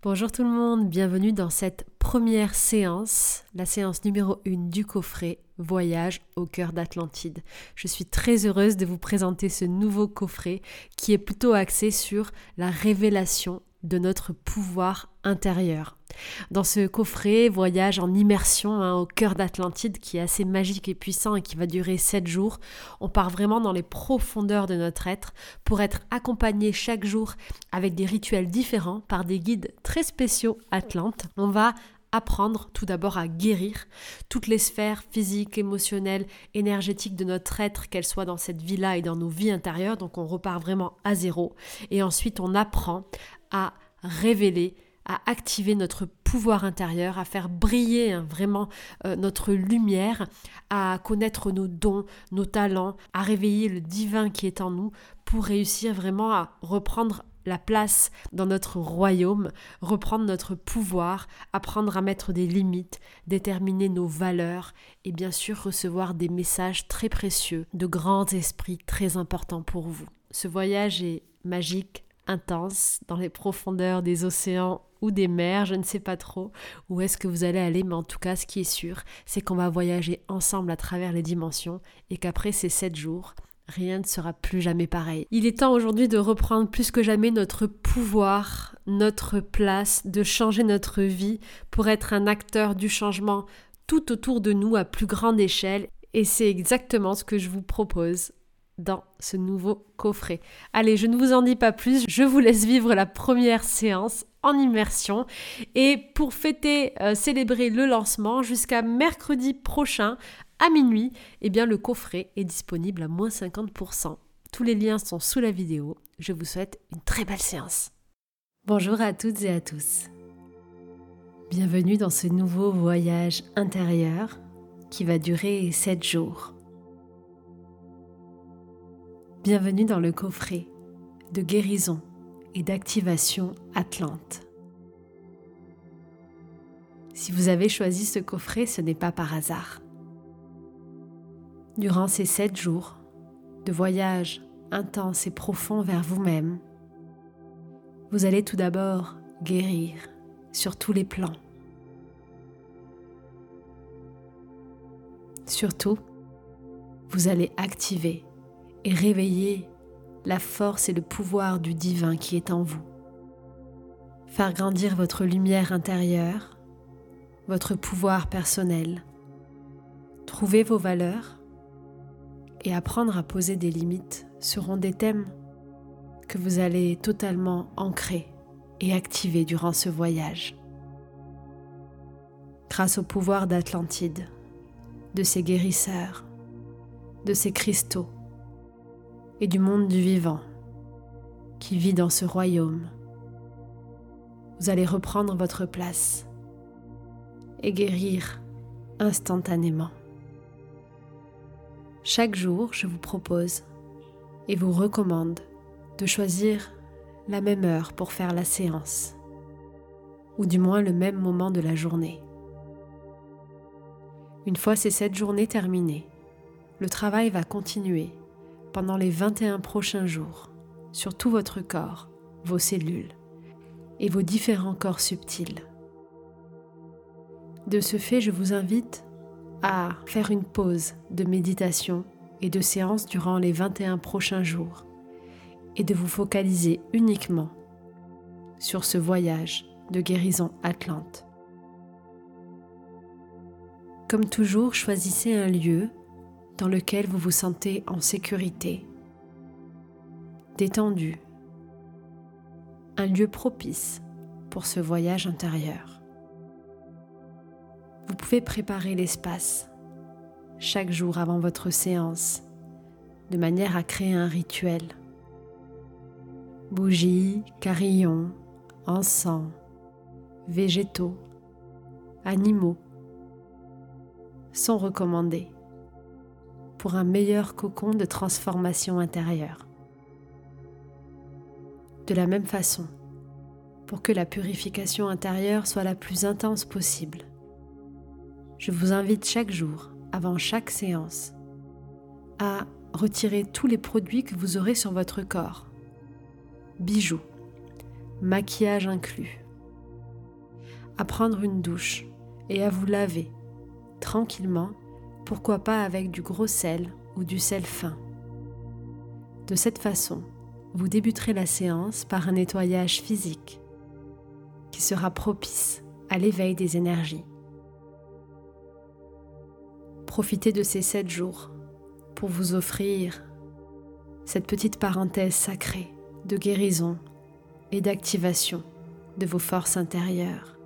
Bonjour tout le monde, bienvenue dans cette première séance, la séance numéro 1 du coffret Voyage au cœur d'Atlantide. Je suis très heureuse de vous présenter ce nouveau coffret qui est plutôt axé sur la révélation de notre pouvoir intérieur. Dans ce coffret, voyage en immersion hein, au cœur d'Atlantide qui est assez magique et puissant et qui va durer 7 jours, on part vraiment dans les profondeurs de notre être pour être accompagné chaque jour avec des rituels différents par des guides très spéciaux Atlantes. On va apprendre tout d'abord à guérir toutes les sphères physiques, émotionnelles, énergétiques de notre être, qu'elles soient dans cette vie-là et dans nos vies intérieures. Donc on repart vraiment à zéro. Et ensuite on apprend à révéler à activer notre pouvoir intérieur, à faire briller hein, vraiment euh, notre lumière, à connaître nos dons, nos talents, à réveiller le divin qui est en nous pour réussir vraiment à reprendre la place dans notre royaume, reprendre notre pouvoir, apprendre à mettre des limites, déterminer nos valeurs et bien sûr recevoir des messages très précieux de grands esprits très importants pour vous. Ce voyage est magique, intense, dans les profondeurs des océans ou des mers, je ne sais pas trop où est-ce que vous allez aller, mais en tout cas, ce qui est sûr, c'est qu'on va voyager ensemble à travers les dimensions et qu'après ces sept jours, rien ne sera plus jamais pareil. Il est temps aujourd'hui de reprendre plus que jamais notre pouvoir, notre place, de changer notre vie pour être un acteur du changement tout autour de nous à plus grande échelle. Et c'est exactement ce que je vous propose dans ce nouveau coffret. Allez, je ne vous en dis pas plus, je vous laisse vivre la première séance en immersion. Et pour fêter, euh, célébrer le lancement jusqu'à mercredi prochain à minuit, eh bien le coffret est disponible à moins 50%. Tous les liens sont sous la vidéo. Je vous souhaite une très belle séance. Bonjour à toutes et à tous. Bienvenue dans ce nouveau voyage intérieur qui va durer 7 jours. Bienvenue dans le coffret de guérison et d'activation Atlante. Si vous avez choisi ce coffret, ce n'est pas par hasard. Durant ces sept jours de voyage intense et profond vers vous-même, vous allez tout d'abord guérir sur tous les plans. Surtout, vous allez activer et réveiller la force et le pouvoir du divin qui est en vous. Faire grandir votre lumière intérieure, votre pouvoir personnel, trouver vos valeurs et apprendre à poser des limites seront des thèmes que vous allez totalement ancrer et activer durant ce voyage. Grâce au pouvoir d'Atlantide, de ses guérisseurs, de ses cristaux, et du monde du vivant qui vit dans ce royaume. Vous allez reprendre votre place et guérir instantanément. Chaque jour, je vous propose et vous recommande de choisir la même heure pour faire la séance, ou du moins le même moment de la journée. Une fois ces sept journées terminées, le travail va continuer pendant les 21 prochains jours sur tout votre corps, vos cellules et vos différents corps subtils. De ce fait, je vous invite à faire une pause de méditation et de séance durant les 21 prochains jours et de vous focaliser uniquement sur ce voyage de guérison atlante. Comme toujours, choisissez un lieu dans lequel vous vous sentez en sécurité, détendu, un lieu propice pour ce voyage intérieur. Vous pouvez préparer l'espace chaque jour avant votre séance de manière à créer un rituel. Bougies, carillons, encens, végétaux, animaux sont recommandés pour un meilleur cocon de transformation intérieure. De la même façon, pour que la purification intérieure soit la plus intense possible, je vous invite chaque jour, avant chaque séance, à retirer tous les produits que vous aurez sur votre corps, bijoux, maquillage inclus, à prendre une douche et à vous laver tranquillement, pourquoi pas avec du gros sel ou du sel fin. De cette façon, vous débuterez la séance par un nettoyage physique qui sera propice à l'éveil des énergies. Profitez de ces sept jours pour vous offrir cette petite parenthèse sacrée de guérison et d'activation de vos forces intérieures.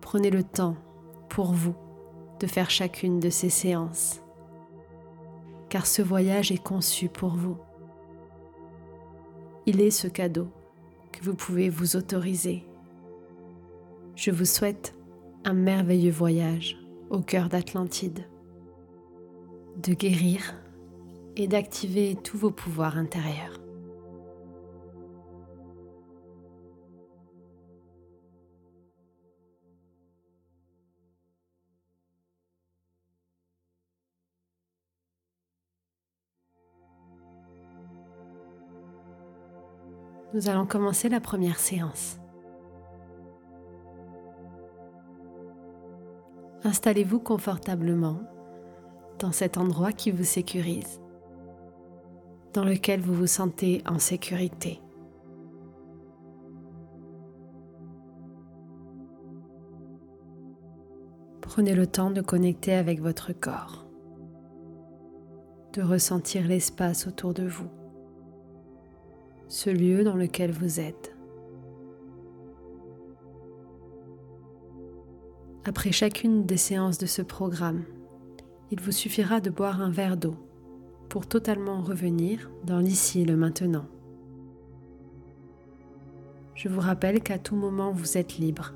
Prenez le temps pour vous de faire chacune de ces séances, car ce voyage est conçu pour vous. Il est ce cadeau que vous pouvez vous autoriser. Je vous souhaite un merveilleux voyage au cœur d'Atlantide, de guérir et d'activer tous vos pouvoirs intérieurs. Nous allons commencer la première séance. Installez-vous confortablement dans cet endroit qui vous sécurise, dans lequel vous vous sentez en sécurité. Prenez le temps de connecter avec votre corps, de ressentir l'espace autour de vous ce lieu dans lequel vous êtes. Après chacune des séances de ce programme, il vous suffira de boire un verre d'eau pour totalement revenir dans l'ici et le maintenant. Je vous rappelle qu'à tout moment vous êtes libre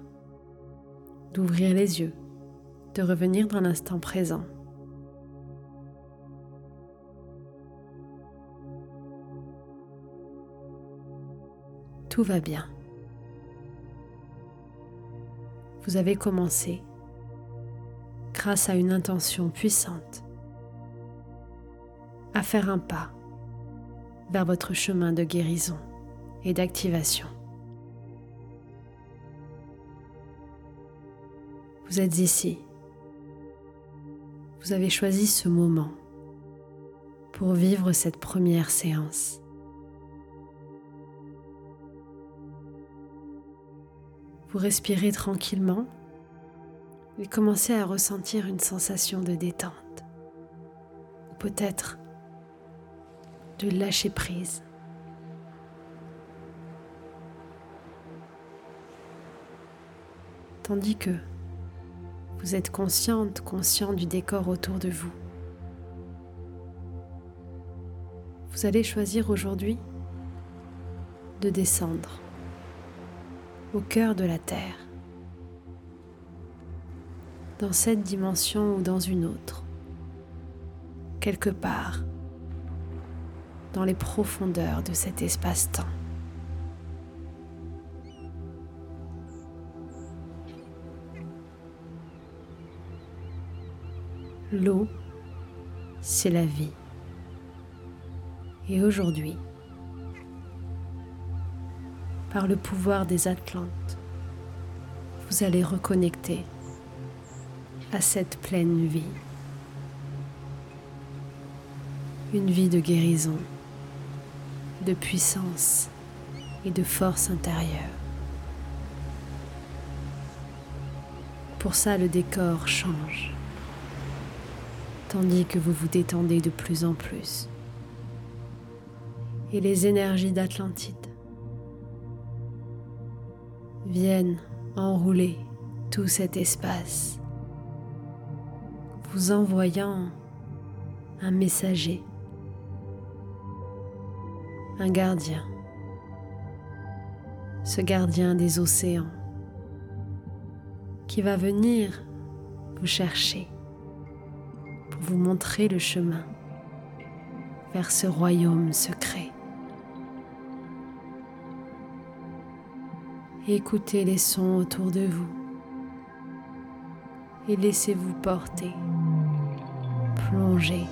d'ouvrir les yeux, de revenir dans l'instant présent. Tout va bien. Vous avez commencé grâce à une intention puissante à faire un pas vers votre chemin de guérison et d'activation. Vous êtes ici. Vous avez choisi ce moment pour vivre cette première séance. Vous respirez tranquillement et commencez à ressentir une sensation de détente, peut-être de lâcher prise. Tandis que vous êtes consciente, conscient du décor autour de vous. Vous allez choisir aujourd'hui de descendre au cœur de la Terre, dans cette dimension ou dans une autre, quelque part dans les profondeurs de cet espace-temps. L'eau, c'est la vie. Et aujourd'hui, par le pouvoir des Atlantes, vous allez reconnecter à cette pleine vie. Une vie de guérison, de puissance et de force intérieure. Pour ça, le décor change, tandis que vous vous détendez de plus en plus. Et les énergies d'Atlantide viennent enrouler tout cet espace, vous envoyant un messager, un gardien, ce gardien des océans qui va venir vous chercher pour vous montrer le chemin vers ce royaume secret. Écoutez les sons autour de vous et laissez-vous porter, plonger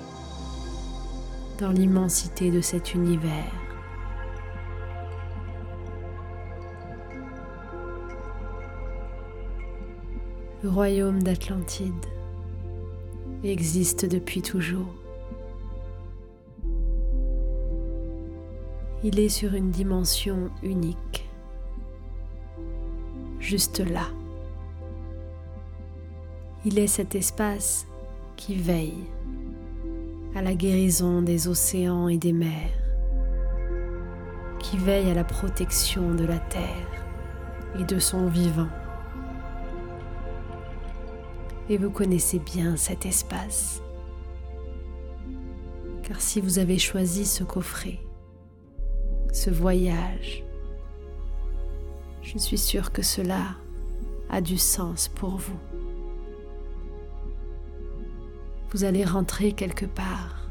dans l'immensité de cet univers. Le royaume d'Atlantide existe depuis toujours. Il est sur une dimension unique, juste là. Il est cet espace qui veille à la guérison des océans et des mers, qui veille à la protection de la terre et de son vivant. Et vous connaissez bien cet espace, car si vous avez choisi ce coffret, ce voyage, je suis sûre que cela a du sens pour vous. Vous allez rentrer quelque part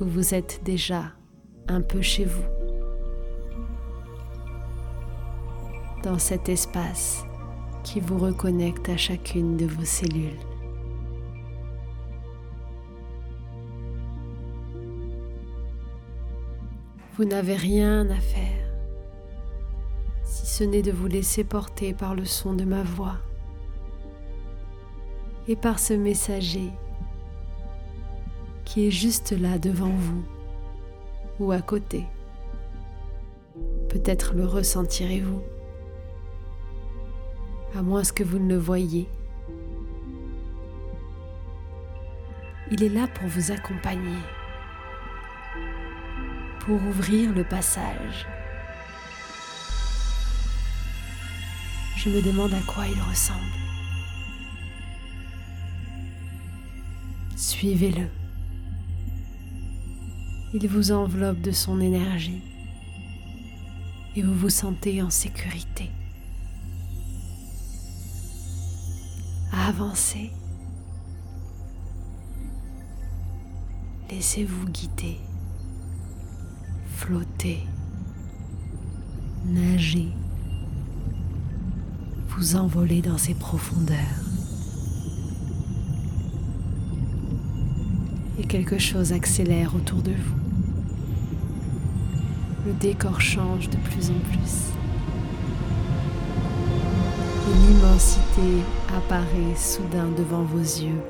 où vous êtes déjà un peu chez vous, dans cet espace qui vous reconnecte à chacune de vos cellules. Vous n'avez rien à faire, ce n'est de vous laisser porter par le son de ma voix et par ce messager qui est juste là devant vous ou à côté. Peut-être le ressentirez-vous, à moins que vous ne le voyiez. Il est là pour vous accompagner pour ouvrir le passage. Je me demande à quoi il ressemble. Suivez-le. Il vous enveloppe de son énergie et vous vous sentez en sécurité. Avancez. Laissez-vous guider flotter, nager, vous envoler dans ces profondeurs. Et quelque chose accélère autour de vous. Le décor change de plus en plus. Une immensité apparaît soudain devant vos yeux.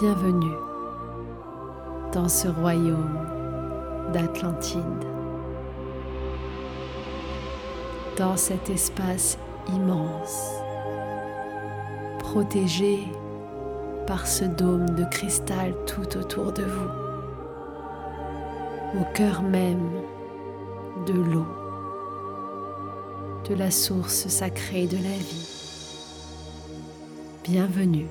Bienvenue dans ce royaume d'Atlantide, dans cet espace immense, protégé par ce dôme de cristal tout autour de vous, au cœur même de l'eau, de la source sacrée de la vie. Bienvenue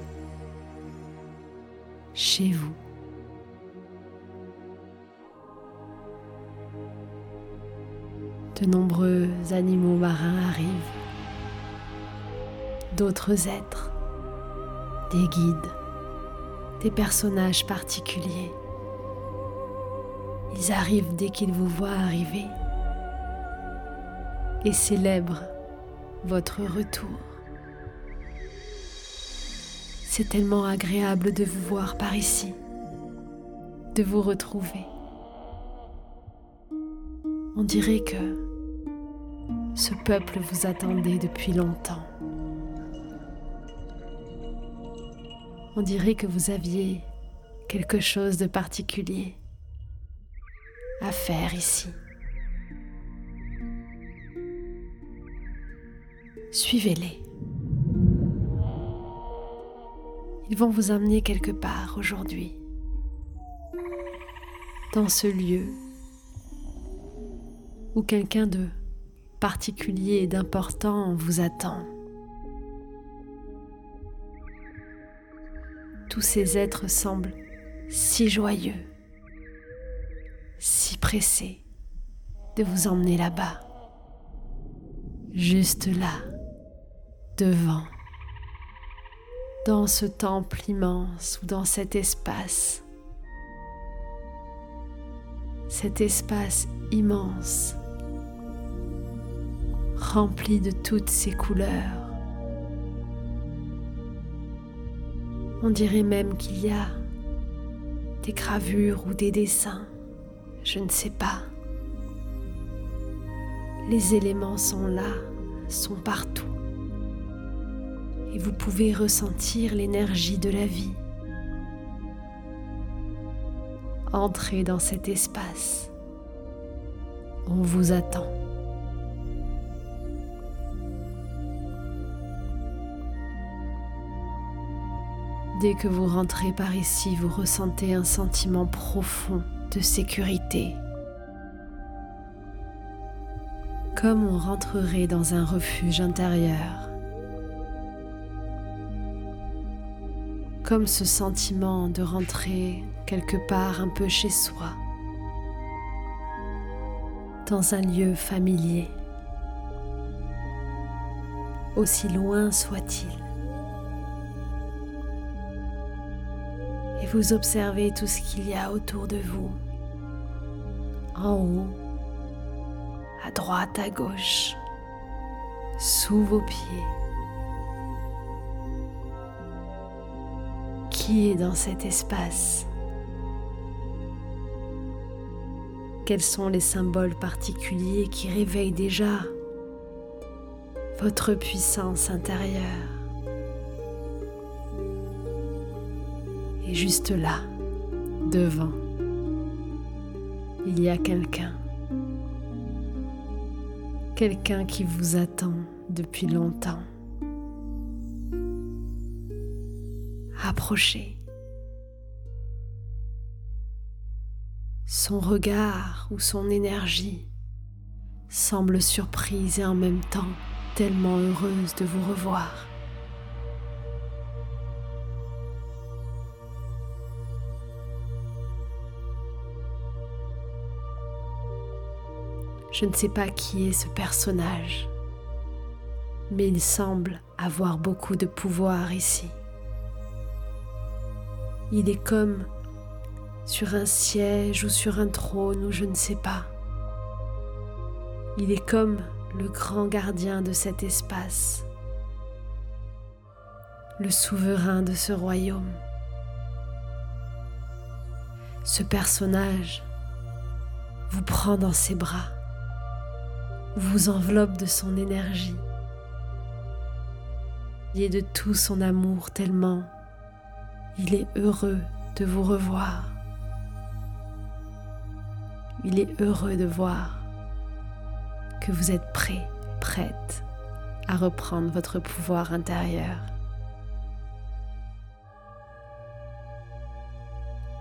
chez vous. De nombreux animaux marins arrivent, d'autres êtres, des guides, des personnages particuliers. Ils arrivent dès qu'ils vous voient arriver et célèbrent votre retour. C'est tellement agréable de vous voir par ici, de vous retrouver. On dirait que ce peuple vous attendait depuis longtemps. On dirait que vous aviez quelque chose de particulier à faire ici. Suivez-les. Ils vont vous amener quelque part aujourd'hui, dans ce lieu où quelqu'un de particulier et d'important vous attend. Tous ces êtres semblent si joyeux, si pressés de vous emmener là-bas, juste là, devant, dans ce temple immense ou dans cet espace, cet espace immense rempli de toutes ces couleurs. On dirait même qu'il y a des gravures ou des dessins, je ne sais pas. Les éléments sont là, sont partout. Et vous pouvez ressentir l'énergie de la vie. Entrez dans cet espace. On vous attend. Dès que vous rentrez par ici, vous ressentez un sentiment profond de sécurité. Comme on rentrerait dans un refuge intérieur. Comme ce sentiment de rentrer quelque part un peu chez soi, dans un lieu familier, aussi loin soit-il. Vous observez tout ce qu'il y a autour de vous, en haut, à droite, à gauche, sous vos pieds. Qui est dans cet espace? Quels sont les symboles particuliers qui réveillent déjà votre puissance intérieure? Et juste là, devant, il y a quelqu'un. Quelqu'un qui vous attend depuis longtemps. Approchez. Son regard ou son énergie semble surprise et en même temps tellement heureuse de vous revoir. Je ne sais pas qui est ce personnage, mais il semble avoir beaucoup de pouvoir ici. Il est comme sur un siège ou sur un trône ou je ne sais pas. Il est comme le grand gardien de cet espace, le souverain de ce royaume. Ce personnage vous prend dans ses bras, vous enveloppe de son énergie et de tout son amour tellement il est heureux de vous revoir. Il est heureux de voir que vous êtes prêt, prête à reprendre votre pouvoir intérieur.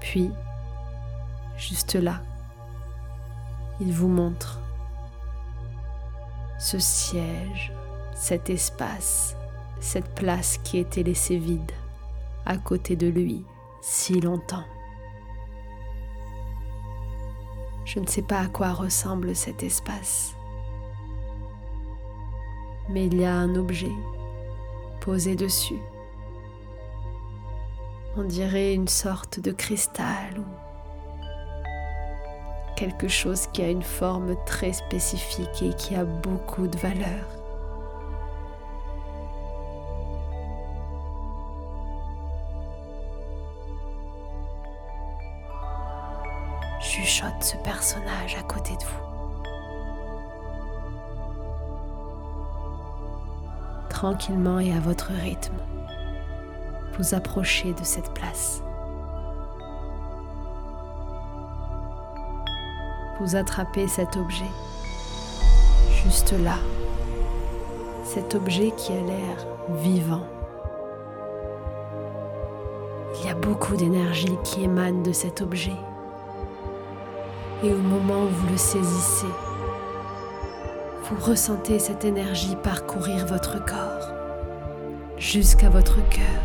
Puis, juste là, il vous montre ce siège, cet espace, cette place qui était laissée vide à côté de lui si longtemps. Je ne sais pas à quoi ressemble cet espace. Mais il y a un objet posé dessus. On dirait une sorte de cristal ou quelque chose qui a une forme très spécifique et qui a beaucoup de valeur. chuchote ce personnage à côté de vous. Tranquillement et à votre rythme, vous approchez de cette place. Vous attrapez cet objet, juste là, cet objet qui a l'air vivant. Il y a beaucoup d'énergie qui émane de cet objet. Et au moment où vous le saisissez, vous ressentez cette énergie parcourir votre corps jusqu'à votre cœur,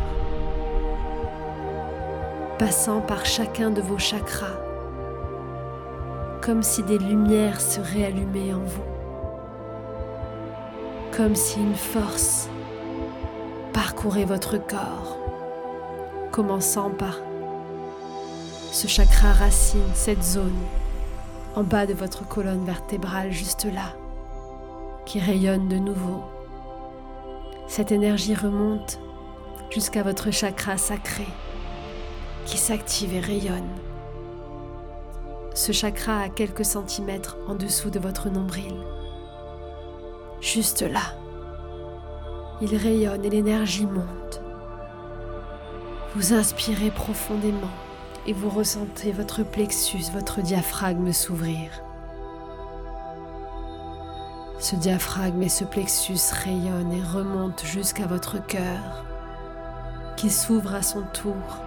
passant par chacun de vos chakras, comme si des lumières se réallumaient en vous, comme si une force parcourait votre corps, commençant par ce chakra racine, cette zone en bas de votre colonne vertébrale, juste là, qui rayonne de nouveau. Cette énergie remonte jusqu'à votre chakra sacré, qui s'active et rayonne. Ce chakra à quelques centimètres en dessous de votre nombril, juste là. Il rayonne et l'énergie monte. Vous inspirez profondément et vous ressentez votre plexus, votre diaphragme s'ouvrir. Ce diaphragme et ce plexus rayonnent et remontent jusqu'à votre cœur, qui s'ouvre à son tour.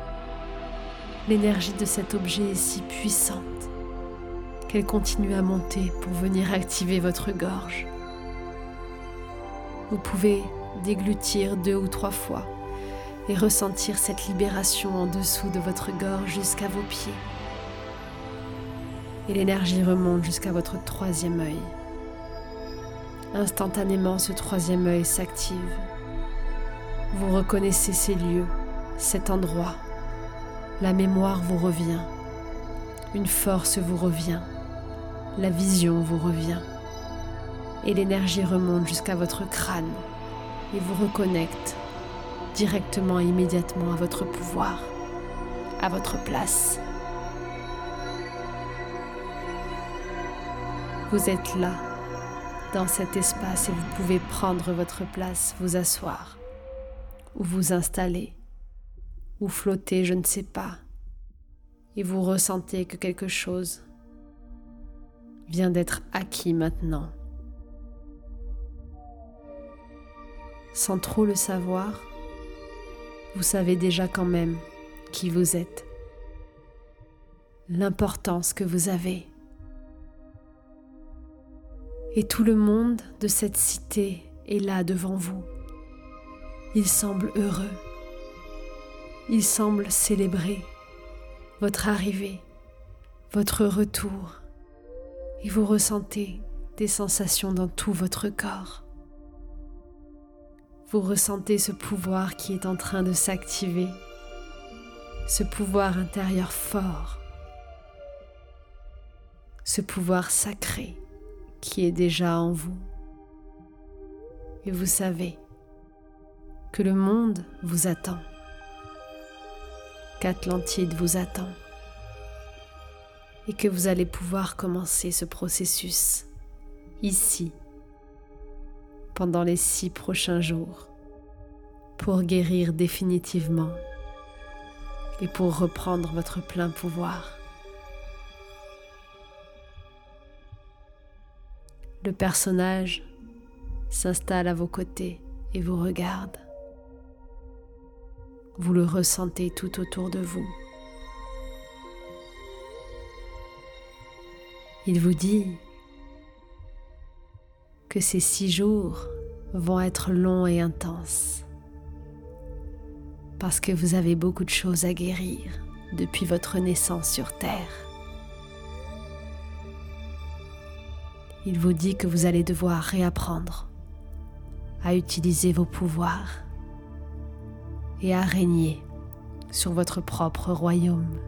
L'énergie de cet objet est si puissante qu'elle continue à monter pour venir activer votre gorge. Vous pouvez déglutir deux ou trois fois et ressentir cette libération en dessous de votre gorge jusqu'à vos pieds. Et l'énergie remonte jusqu'à votre troisième œil. Instantanément, ce troisième œil s'active. Vous reconnaissez ces lieux, cet endroit. La mémoire vous revient. Une force vous revient. La vision vous revient. Et l'énergie remonte jusqu'à votre crâne et vous reconnecte directement et immédiatement à votre pouvoir, à votre place. Vous êtes là, dans cet espace, et vous pouvez prendre votre place, vous asseoir, ou vous installer, ou flotter, je ne sais pas, et vous ressentez que quelque chose vient d'être acquis maintenant. Sans trop le savoir, vous savez déjà quand même qui vous êtes, l'importance que vous avez. Et tout le monde de cette cité est là devant vous. Il semble heureux. Il semble célébrer votre arrivée, votre retour. Et vous ressentez des sensations dans tout votre corps. Vous ressentez ce pouvoir qui est en train de s'activer, ce pouvoir intérieur fort, ce pouvoir sacré qui est déjà en vous. Et vous savez que le monde vous attend, qu'Atlantide vous attend et que vous allez pouvoir commencer ce processus ici pendant les six prochains jours pour guérir définitivement et pour reprendre votre plein pouvoir. Le personnage s'installe à vos côtés et vous regarde. Vous le ressentez tout autour de vous. Il vous dit que ces six jours vont être longs et intenses parce que vous avez beaucoup de choses à guérir depuis votre naissance sur Terre. Il vous dit que vous allez devoir réapprendre à utiliser vos pouvoirs et à régner sur votre propre royaume.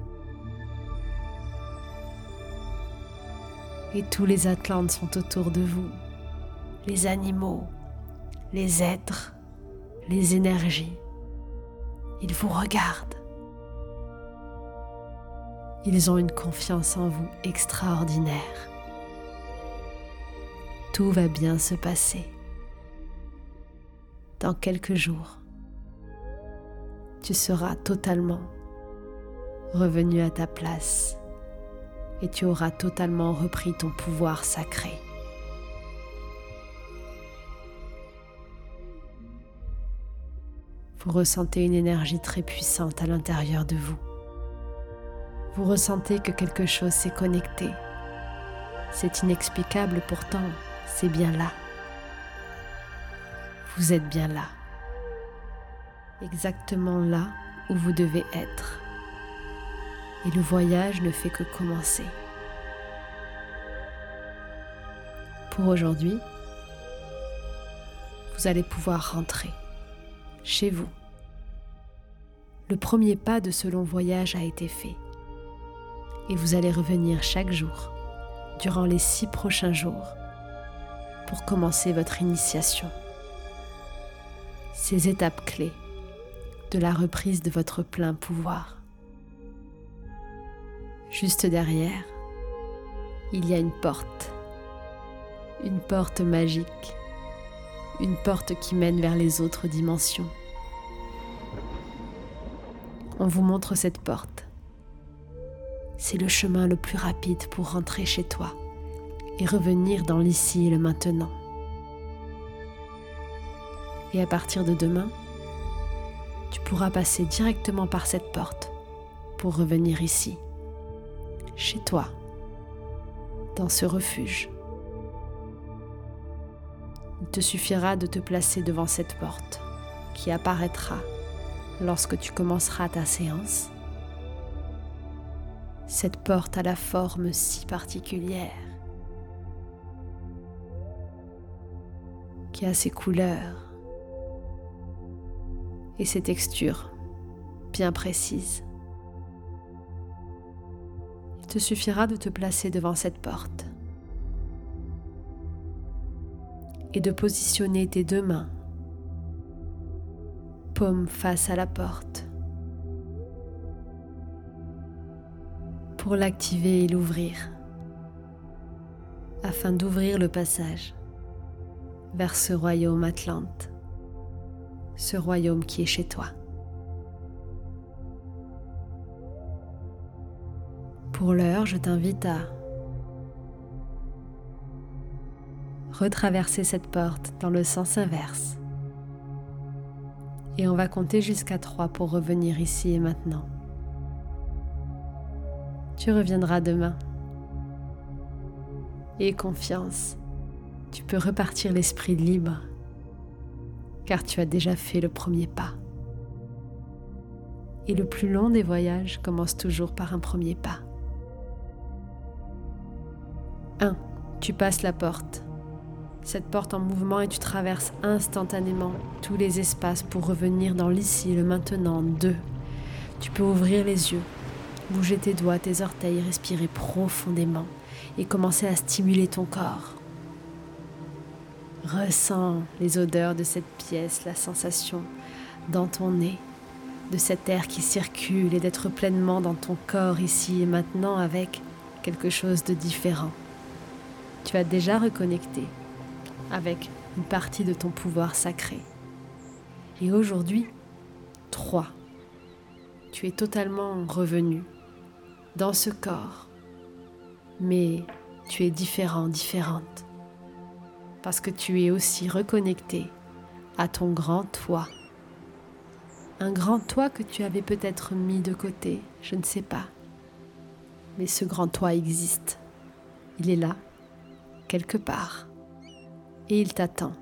Et tous les Atlantes sont autour de vous les animaux, les êtres, les énergies. Ils vous regardent. Ils ont une confiance en vous extraordinaire. Tout va bien se passer. Dans quelques jours, tu seras totalement revenu à ta place et tu auras totalement repris ton pouvoir sacré. Vous ressentez une énergie très puissante à l'intérieur de vous. Vous ressentez que quelque chose s'est connecté. C'est inexplicable pourtant, c'est bien là. Vous êtes bien là. Exactement là où vous devez être. Et le voyage ne fait que commencer. Pour aujourd'hui, vous allez pouvoir rentrer chez vous. Le premier pas de ce long voyage a été fait et vous allez revenir chaque jour durant les six prochains jours pour commencer votre initiation. Ces étapes clés de la reprise de votre plein pouvoir. Juste derrière, il y a une porte, une porte magique une porte qui mène vers les autres dimensions. On vous montre cette porte. C'est le chemin le plus rapide pour rentrer chez toi et revenir dans l'ici et le maintenant. Et à partir de demain, tu pourras passer directement par cette porte pour revenir ici, chez toi, dans ce refuge. Il te suffira de te placer devant cette porte qui apparaîtra lorsque tu commenceras ta séance. Cette porte a la forme si particulière qui a ses couleurs et ses textures bien précises. Te suffira de te placer devant cette porte et de positionner tes deux mains, paume face à la porte, pour l'activer et l'ouvrir, afin d'ouvrir le passage vers ce royaume Atlante, ce royaume qui est chez toi. Pour l'heure, je t'invite à retraverser cette porte dans le sens inverse. Et on va compter jusqu'à 3 pour revenir ici et maintenant. Tu reviendras demain. Et confiance, tu peux repartir l'esprit libre, car tu as déjà fait le premier pas. Et le plus long des voyages commence toujours par un premier pas. 1. Tu passes la porte cette porte en mouvement et tu traverses instantanément tous les espaces pour revenir dans l'ici, le maintenant. 2. Tu peux ouvrir les yeux, bouger tes doigts, tes orteils, respirer profondément et commencer à stimuler ton corps. Ressens les odeurs de cette pièce, la sensation dans ton nez, de cet air qui circule et d'être pleinement dans ton corps ici et maintenant avec quelque chose de différent. Tu as déjà reconnecté avec une partie de ton pouvoir sacré. Et aujourd'hui, 3. Tu es totalement revenu dans ce corps, mais tu es différent, différente, parce que tu es aussi reconnecté à ton grand toi. Un grand toi que tu avais peut-être mis de côté, je ne sais pas. Mais ce grand toi existe. Il est là, quelque part et il t'attend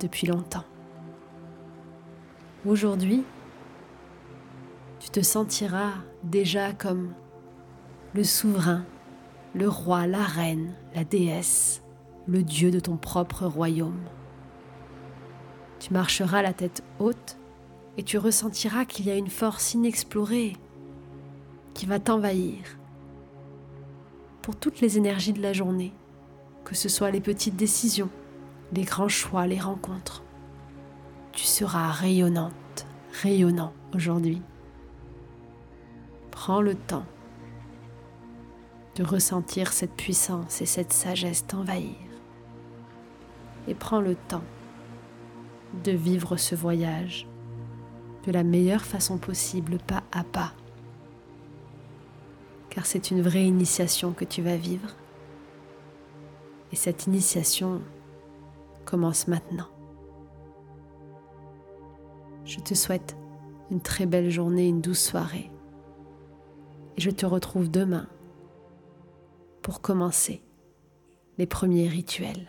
depuis longtemps. Aujourd'hui, tu te sentiras déjà comme le souverain, le roi, la reine, la déesse, le dieu de ton propre royaume. Tu marcheras la tête haute et tu ressentiras qu'il y a une force inexplorée qui va t'envahir pour toutes les énergies de la journée, que ce soit les petites décisions, les grands choix, les rencontres. Tu seras rayonnante, rayonnant aujourd'hui. Prends le temps de ressentir cette puissance et cette sagesse t'envahir. Et prends le temps de vivre ce voyage de la meilleure façon possible, pas à pas. Car c'est une vraie initiation que tu vas vivre. Et cette initiation, commence maintenant. Je te souhaite une très belle journée, une douce soirée. Et je te retrouve demain pour commencer les premiers rituels.